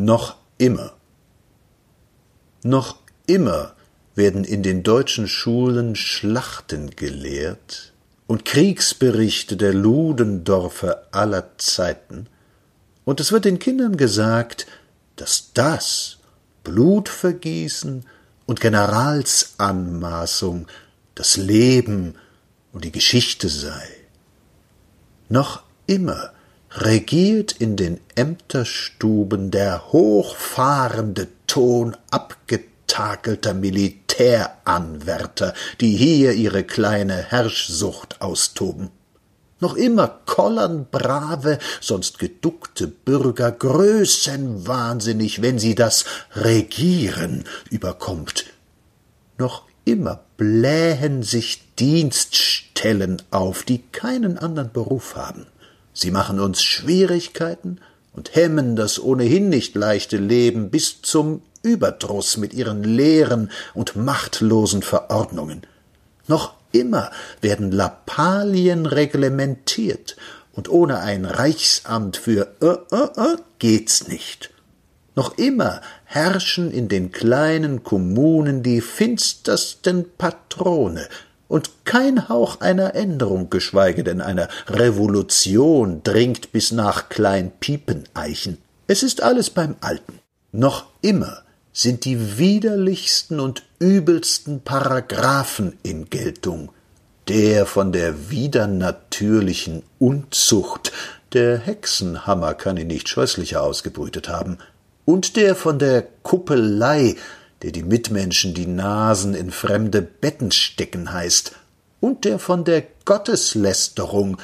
Noch immer. Noch immer werden in den deutschen Schulen Schlachten gelehrt und Kriegsberichte der Ludendorfer aller Zeiten, und es wird den Kindern gesagt, dass das Blutvergießen und Generalsanmaßung das Leben und die Geschichte sei. Noch immer regiert in den Ämterstuben der hochfahrende Ton abgetakelter Militäranwärter, die hier ihre kleine Herrschsucht austoben. Noch immer kollern brave, sonst geduckte Bürger größenwahnsinnig, wenn sie das Regieren überkommt. Noch immer blähen sich Dienststellen auf, die keinen anderen Beruf haben. Sie machen uns Schwierigkeiten und hemmen das ohnehin nicht leichte Leben bis zum Überdruss mit ihren leeren und machtlosen Verordnungen. Noch immer werden Lappalien reglementiert, und ohne ein Reichsamt für äh, äh, äh geht's nicht. Noch immer herrschen in den kleinen Kommunen die finstersten Patrone, und kein Hauch einer Änderung, geschweige denn einer Revolution dringt bis nach Kleinpiepeneichen. Es ist alles beim Alten. Noch immer sind die widerlichsten und übelsten Paragraphen in Geltung. Der von der widernatürlichen Unzucht, der Hexenhammer kann ihn nicht scheußlicher ausgebrütet haben, und der von der Kuppelei, der die Mitmenschen die Nasen in fremde Betten stecken heißt, und der von der Gotteslästerung,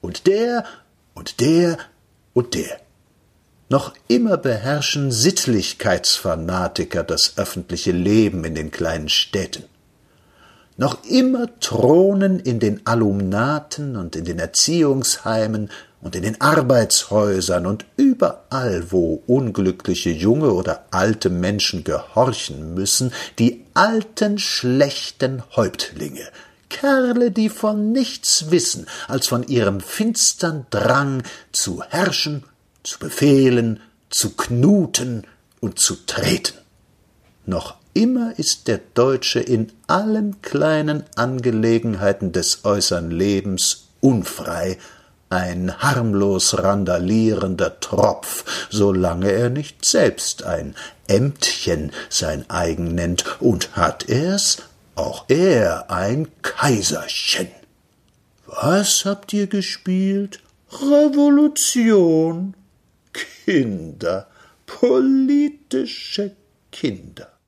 und der, und der, und der. Noch immer beherrschen Sittlichkeitsfanatiker das öffentliche Leben in den kleinen Städten. Noch immer thronen in den Alumnaten und in den Erziehungsheimen und in den Arbeitshäusern und überall, wo unglückliche junge oder alte Menschen gehorchen müssen, die alten schlechten Häuptlinge, Kerle, die von nichts wissen als von ihrem finstern Drang zu herrschen zu befehlen, zu knuten und zu treten. Noch immer ist der Deutsche in allen kleinen Angelegenheiten des äußern Lebens unfrei, ein harmlos randalierender Tropf, solange er nicht selbst ein Ämtchen sein eigen nennt, und hat er's, auch er ein Kaiserchen. Was habt ihr gespielt? Revolution. Kinder, politische Kinder.